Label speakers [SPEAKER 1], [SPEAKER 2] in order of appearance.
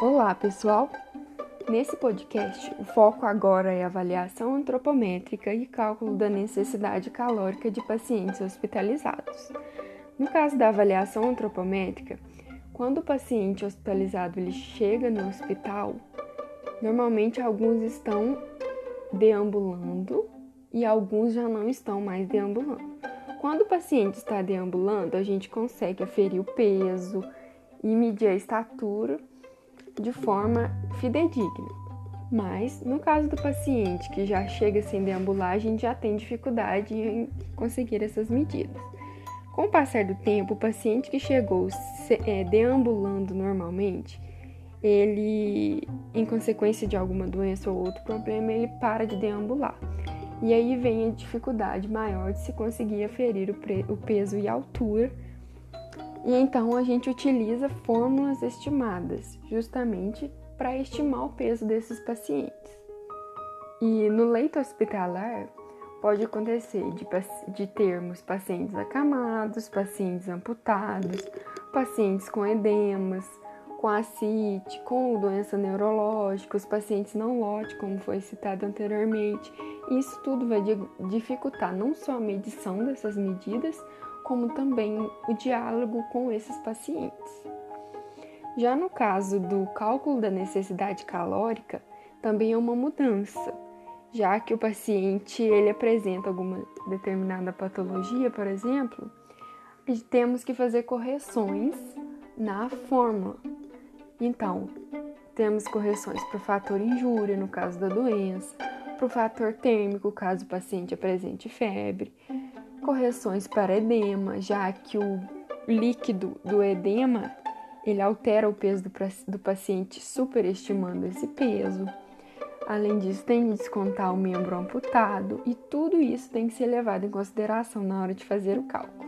[SPEAKER 1] Olá, pessoal! Nesse podcast, o foco agora é avaliação antropométrica e cálculo da necessidade calórica de pacientes hospitalizados. No caso da avaliação antropométrica, quando o paciente hospitalizado ele chega no hospital, normalmente alguns estão deambulando e alguns já não estão mais deambulando. Quando o paciente está deambulando, a gente consegue aferir o peso e medir a estatura de forma fidedigna. Mas, no caso do paciente que já chega sem deambular, a gente já tem dificuldade em conseguir essas medidas. Com o passar do tempo, o paciente que chegou é, deambulando normalmente, ele, em consequência de alguma doença ou outro problema, ele para de deambular. E aí vem a dificuldade maior de se conseguir aferir o, o peso e a altura e então a gente utiliza fórmulas estimadas, justamente para estimar o peso desses pacientes. E no leito hospitalar, pode acontecer de, de termos pacientes acamados, pacientes amputados, pacientes com edemas, com ascite, com doença neurológica, os pacientes não lote, como foi citado anteriormente. Isso tudo vai dificultar não só a medição dessas medidas, como também o diálogo com esses pacientes. Já no caso do cálculo da necessidade calórica, também é uma mudança, já que o paciente ele apresenta alguma determinada patologia, por exemplo, e temos que fazer correções na fórmula. Então, temos correções para o fator injúria, no caso da doença, para o fator térmico, caso o paciente apresente febre, correções para edema, já que o líquido do edema ele altera o peso do, do paciente, superestimando esse peso. Além disso, tem que descontar o membro amputado e tudo isso tem que ser levado em consideração na hora de fazer o cálculo.